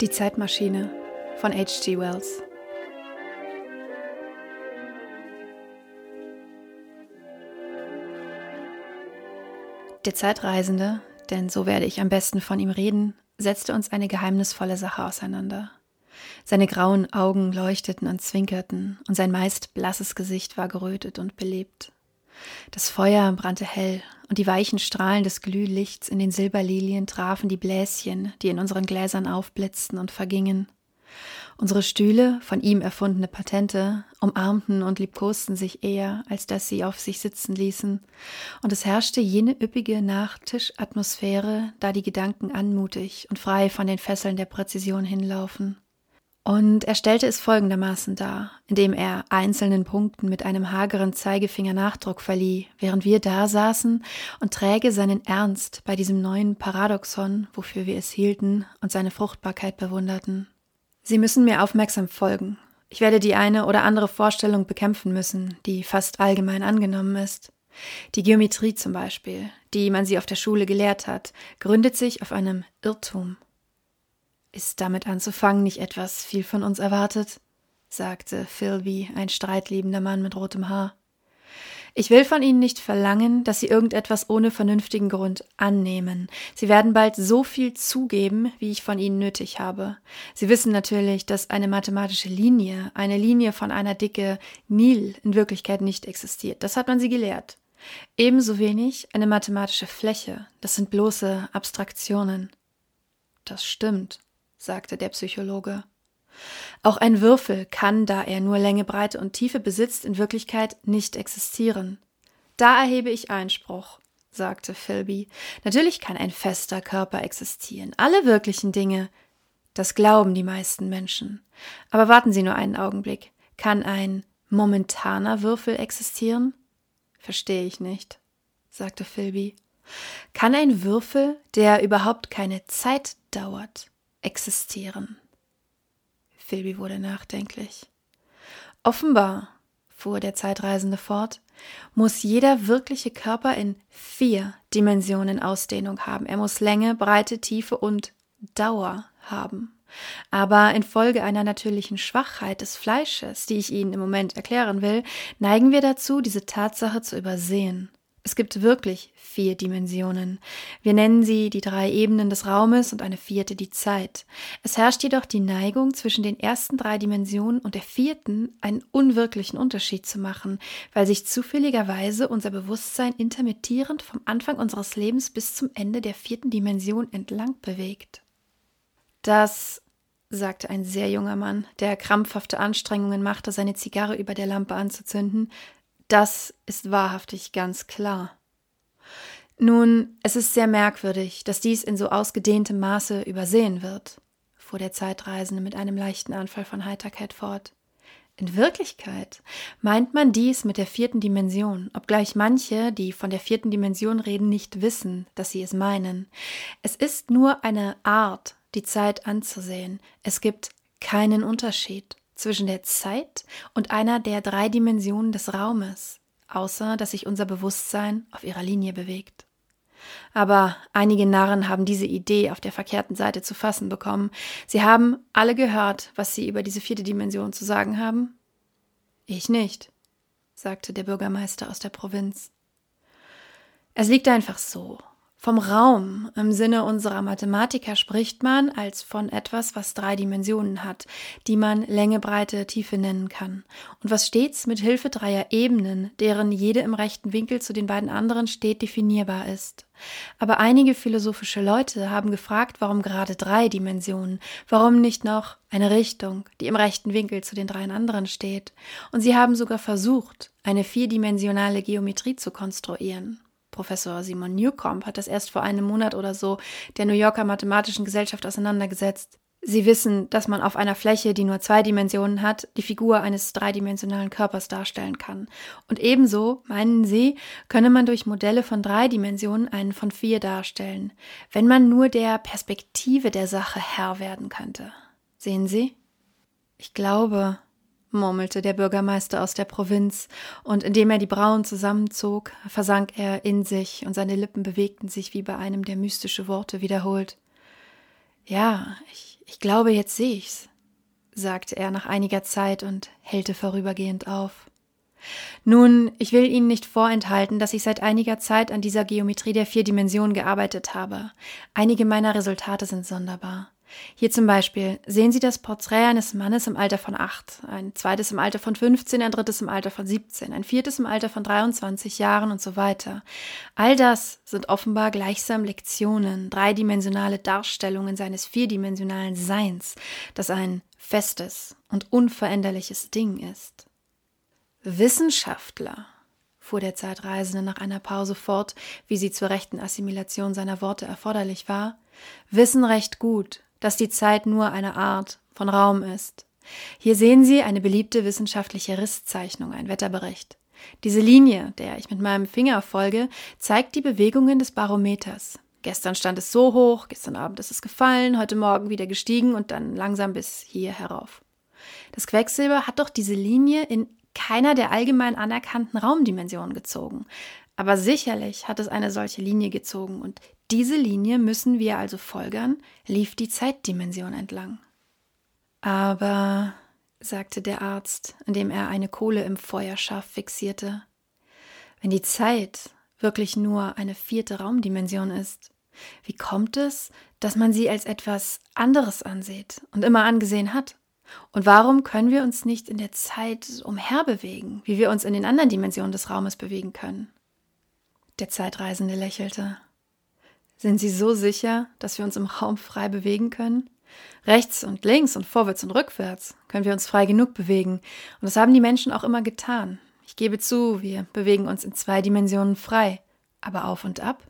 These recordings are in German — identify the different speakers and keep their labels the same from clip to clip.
Speaker 1: Die Zeitmaschine von H.G. Wells. Der Zeitreisende, denn so werde ich am besten von ihm reden, setzte uns eine geheimnisvolle Sache auseinander. Seine grauen Augen leuchteten und zwinkerten, und sein meist blasses Gesicht war gerötet und belebt. Das Feuer brannte hell, und die weichen Strahlen des Glühlichts in den Silberlilien trafen die Bläschen, die in unseren Gläsern aufblitzten und vergingen. Unsere Stühle, von ihm erfundene Patente, umarmten und liebkosten sich eher, als dass sie auf sich sitzen ließen, und es herrschte jene üppige Nachtischatmosphäre, da die Gedanken anmutig und frei von den Fesseln der Präzision hinlaufen. Und er stellte es folgendermaßen dar, indem er einzelnen Punkten mit einem hageren Zeigefinger Nachdruck verlieh, während wir da saßen und träge seinen Ernst bei diesem neuen Paradoxon, wofür wir es hielten, und seine Fruchtbarkeit bewunderten. Sie müssen mir aufmerksam folgen. Ich werde die eine oder andere Vorstellung bekämpfen müssen, die fast allgemein angenommen ist. Die Geometrie zum Beispiel, die man sie auf der Schule gelehrt hat, gründet sich auf einem Irrtum. Ist damit anzufangen nicht etwas viel von uns erwartet? sagte Philby, ein streitliebender Mann mit rotem Haar. Ich will von Ihnen nicht verlangen, dass Sie irgendetwas ohne vernünftigen Grund annehmen. Sie werden bald so viel zugeben, wie ich von Ihnen nötig habe. Sie wissen natürlich, dass eine mathematische Linie, eine Linie von einer Dicke Nil in Wirklichkeit nicht existiert. Das hat man Sie gelehrt. Ebenso wenig eine mathematische Fläche. Das sind bloße Abstraktionen. Das stimmt, sagte der Psychologe. Auch ein Würfel kann, da er nur Länge, Breite und Tiefe besitzt, in Wirklichkeit nicht existieren. Da erhebe ich Einspruch, sagte Philby. Natürlich kann ein fester Körper existieren. Alle wirklichen Dinge. Das glauben die meisten Menschen. Aber warten Sie nur einen Augenblick. Kann ein momentaner Würfel existieren? Verstehe ich nicht, sagte Philby. Kann ein Würfel, der überhaupt keine Zeit dauert, existieren. Philby wurde nachdenklich. Offenbar, fuhr der Zeitreisende fort, muss jeder wirkliche Körper in vier Dimensionen Ausdehnung haben. Er muss Länge, Breite, Tiefe und Dauer haben. Aber infolge einer natürlichen Schwachheit des Fleisches, die ich Ihnen im Moment erklären will, neigen wir dazu, diese Tatsache zu übersehen. Es gibt wirklich vier Dimensionen. Wir nennen sie die drei Ebenen des Raumes und eine vierte die Zeit. Es herrscht jedoch die Neigung, zwischen den ersten drei Dimensionen und der vierten einen unwirklichen Unterschied zu machen, weil sich zufälligerweise unser Bewusstsein intermittierend vom Anfang unseres Lebens bis zum Ende der vierten Dimension entlang bewegt. Das sagte ein sehr junger Mann, der krampfhafte Anstrengungen machte, seine Zigarre über der Lampe anzuzünden, das ist wahrhaftig ganz klar. Nun, es ist sehr merkwürdig, dass dies in so ausgedehntem Maße übersehen wird, fuhr der Zeitreisende mit einem leichten Anfall von Heiterkeit fort. In Wirklichkeit meint man dies mit der vierten Dimension, obgleich manche, die von der vierten Dimension reden, nicht wissen, dass sie es meinen. Es ist nur eine Art, die Zeit anzusehen. Es gibt keinen Unterschied zwischen der Zeit und einer der drei Dimensionen des Raumes, außer dass sich unser Bewusstsein auf ihrer Linie bewegt. Aber einige Narren haben diese Idee auf der verkehrten Seite zu fassen bekommen. Sie haben alle gehört, was sie über diese vierte Dimension zu sagen haben? Ich nicht, sagte der Bürgermeister aus der Provinz. Es liegt einfach so. Vom Raum im Sinne unserer Mathematiker spricht man als von etwas, was drei Dimensionen hat, die man Länge, Breite, Tiefe nennen kann, und was stets mit Hilfe dreier Ebenen, deren jede im rechten Winkel zu den beiden anderen steht, definierbar ist. Aber einige philosophische Leute haben gefragt, warum gerade drei Dimensionen, warum nicht noch eine Richtung, die im rechten Winkel zu den dreien anderen steht, und sie haben sogar versucht, eine vierdimensionale Geometrie zu konstruieren. Professor Simon Newcomb hat das erst vor einem Monat oder so der New Yorker Mathematischen Gesellschaft auseinandergesetzt. Sie wissen, dass man auf einer Fläche, die nur zwei Dimensionen hat, die Figur eines dreidimensionalen Körpers darstellen kann. Und ebenso, meinen Sie, könne man durch Modelle von drei Dimensionen einen von vier darstellen, wenn man nur der Perspektive der Sache Herr werden könnte. Sehen Sie? Ich glaube, murmelte der Bürgermeister aus der Provinz, und indem er die Brauen zusammenzog, versank er in sich, und seine Lippen bewegten sich wie bei einem, der mystische Worte wiederholt. Ja, ich, ich glaube, jetzt sehe ich's, sagte er nach einiger Zeit und hellte vorübergehend auf. Nun, ich will Ihnen nicht vorenthalten, dass ich seit einiger Zeit an dieser Geometrie der vier Dimensionen gearbeitet habe. Einige meiner Resultate sind sonderbar. Hier zum Beispiel sehen Sie das Porträt eines Mannes im Alter von acht, ein zweites im Alter von 15, ein drittes im Alter von 17, ein viertes im Alter von 23 Jahren und so weiter. All das sind offenbar gleichsam Lektionen, dreidimensionale Darstellungen seines vierdimensionalen Seins, das ein festes und unveränderliches Ding ist. Wissenschaftler, fuhr der Zeitreisende nach einer Pause fort, wie sie zur rechten Assimilation seiner Worte erforderlich war, wissen recht gut, dass die Zeit nur eine Art von Raum ist. Hier sehen Sie eine beliebte wissenschaftliche Risszeichnung, ein Wetterbericht. Diese Linie, der ich mit meinem Finger folge, zeigt die Bewegungen des Barometers. Gestern stand es so hoch, gestern Abend ist es gefallen, heute Morgen wieder gestiegen und dann langsam bis hier herauf. Das Quecksilber hat doch diese Linie in keiner der allgemein anerkannten Raumdimensionen gezogen. Aber sicherlich hat es eine solche Linie gezogen und diese Linie müssen wir also folgern, lief die Zeitdimension entlang. Aber, sagte der Arzt, indem er eine Kohle im Feuer scharf fixierte, wenn die Zeit wirklich nur eine vierte Raumdimension ist, wie kommt es, dass man sie als etwas anderes ansieht und immer angesehen hat? Und warum können wir uns nicht in der Zeit umherbewegen, wie wir uns in den anderen Dimensionen des Raumes bewegen können? Der Zeitreisende lächelte. Sind Sie so sicher, dass wir uns im Raum frei bewegen können? Rechts und links und vorwärts und rückwärts können wir uns frei genug bewegen. Und das haben die Menschen auch immer getan. Ich gebe zu, wir bewegen uns in zwei Dimensionen frei. Aber auf und ab,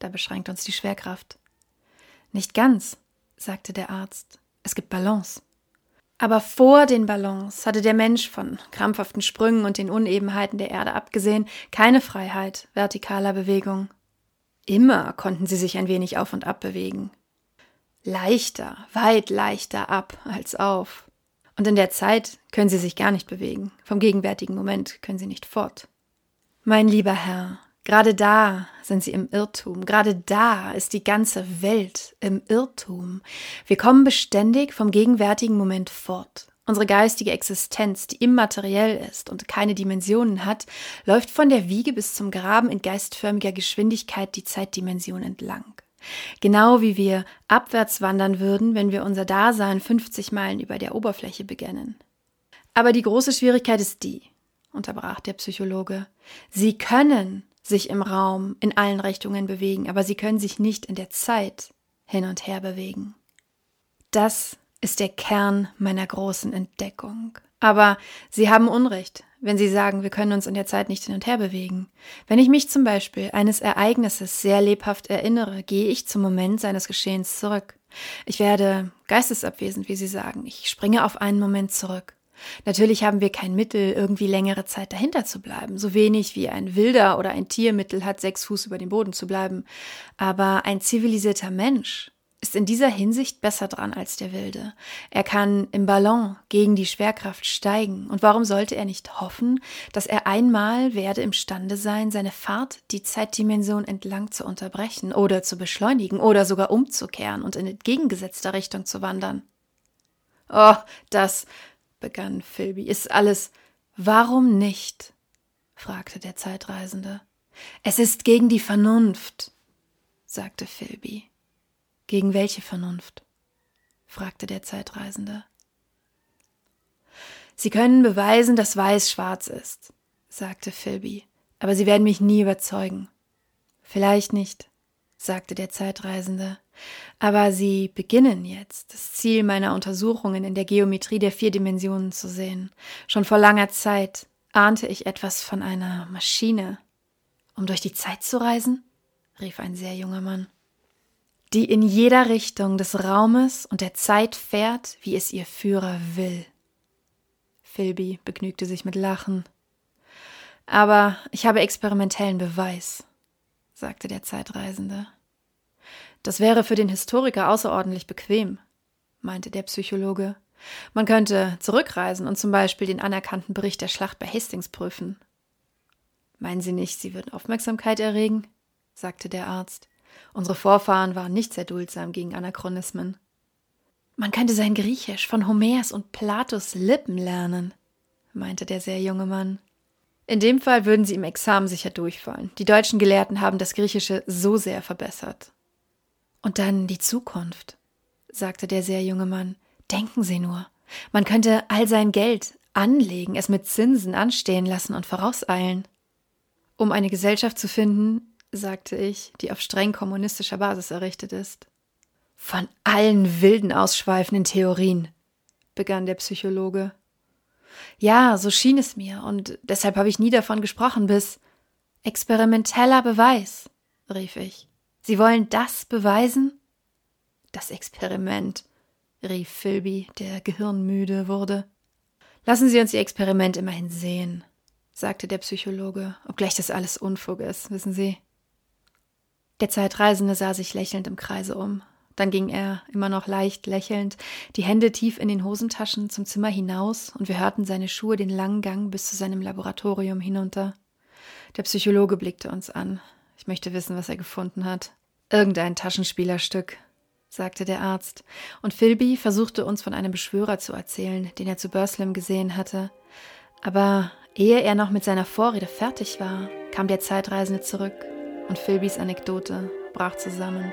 Speaker 1: da beschränkt uns die Schwerkraft. Nicht ganz, sagte der Arzt. Es gibt Balance. Aber vor den Ballons hatte der Mensch von krampfhaften Sprüngen und den Unebenheiten der Erde abgesehen keine Freiheit vertikaler Bewegung. Immer konnten sie sich ein wenig auf und ab bewegen. Leichter, weit leichter ab als auf. Und in der Zeit können sie sich gar nicht bewegen. Vom gegenwärtigen Moment können sie nicht fort. Mein lieber Herr, gerade da sind sie im Irrtum. Gerade da ist die ganze Welt im Irrtum. Wir kommen beständig vom gegenwärtigen Moment fort. Unsere geistige Existenz, die immateriell ist und keine Dimensionen hat, läuft von der Wiege bis zum Graben in geistförmiger Geschwindigkeit die Zeitdimension entlang. Genau wie wir abwärts wandern würden, wenn wir unser Dasein 50 Meilen über der Oberfläche beginnen. Aber die große Schwierigkeit ist die, unterbrach der Psychologe. Sie können sich im Raum in allen Richtungen bewegen, aber sie können sich nicht in der Zeit hin und her bewegen. Das ist der Kern meiner großen Entdeckung. Aber Sie haben Unrecht, wenn Sie sagen, wir können uns in der Zeit nicht hin und her bewegen. Wenn ich mich zum Beispiel eines Ereignisses sehr lebhaft erinnere, gehe ich zum Moment seines Geschehens zurück. Ich werde geistesabwesend, wie Sie sagen. Ich springe auf einen Moment zurück. Natürlich haben wir kein Mittel, irgendwie längere Zeit dahinter zu bleiben, so wenig wie ein Wilder oder ein Tiermittel hat, sechs Fuß über dem Boden zu bleiben. Aber ein zivilisierter Mensch ist in dieser Hinsicht besser dran als der Wilde. Er kann im Ballon gegen die Schwerkraft steigen. Und warum sollte er nicht hoffen, dass er einmal werde imstande sein, seine Fahrt die Zeitdimension entlang zu unterbrechen oder zu beschleunigen oder sogar umzukehren und in entgegengesetzter Richtung zu wandern? Oh, das, begann Philby, ist alles. Warum nicht? fragte der Zeitreisende. Es ist gegen die Vernunft, sagte Philby. Gegen welche Vernunft? fragte der Zeitreisende. Sie können beweisen, dass Weiß schwarz ist, sagte Philby, aber Sie werden mich nie überzeugen. Vielleicht nicht, sagte der Zeitreisende, aber Sie beginnen jetzt, das Ziel meiner Untersuchungen in der Geometrie der vier Dimensionen zu sehen. Schon vor langer Zeit ahnte ich etwas von einer Maschine. Um durch die Zeit zu reisen? rief ein sehr junger Mann die in jeder Richtung des Raumes und der Zeit fährt, wie es ihr Führer will. Philby begnügte sich mit Lachen. Aber ich habe experimentellen Beweis, sagte der Zeitreisende. Das wäre für den Historiker außerordentlich bequem, meinte der Psychologe. Man könnte zurückreisen und zum Beispiel den anerkannten Bericht der Schlacht bei Hastings prüfen. Meinen Sie nicht, Sie würden Aufmerksamkeit erregen? sagte der Arzt. Unsere Vorfahren waren nicht sehr duldsam gegen Anachronismen. Man könnte sein Griechisch von Homers und Platos Lippen lernen, meinte der sehr junge Mann. In dem Fall würden sie im Examen sicher durchfallen. Die deutschen Gelehrten haben das Griechische so sehr verbessert. Und dann die Zukunft, sagte der sehr junge Mann. Denken Sie nur. Man könnte all sein Geld anlegen, es mit Zinsen anstehen lassen und vorauseilen. Um eine Gesellschaft zu finden, sagte ich, die auf streng kommunistischer Basis errichtet ist. Von allen wilden ausschweifenden Theorien, begann der Psychologe. Ja, so schien es mir, und deshalb habe ich nie davon gesprochen, bis experimenteller Beweis, rief ich. Sie wollen das beweisen? Das Experiment, rief Philby, der gehirnmüde wurde. Lassen Sie uns Ihr Experiment immerhin sehen, sagte der Psychologe, obgleich das alles Unfug ist, wissen Sie. Der Zeitreisende sah sich lächelnd im Kreise um. Dann ging er, immer noch leicht lächelnd, die Hände tief in den Hosentaschen zum Zimmer hinaus, und wir hörten seine Schuhe den langen Gang bis zu seinem Laboratorium hinunter. Der Psychologe blickte uns an. Ich möchte wissen, was er gefunden hat. Irgendein Taschenspielerstück, sagte der Arzt, und Philby versuchte uns von einem Beschwörer zu erzählen, den er zu Burslim gesehen hatte. Aber ehe er noch mit seiner Vorrede fertig war, kam der Zeitreisende zurück und Philbys Anekdote brach zusammen.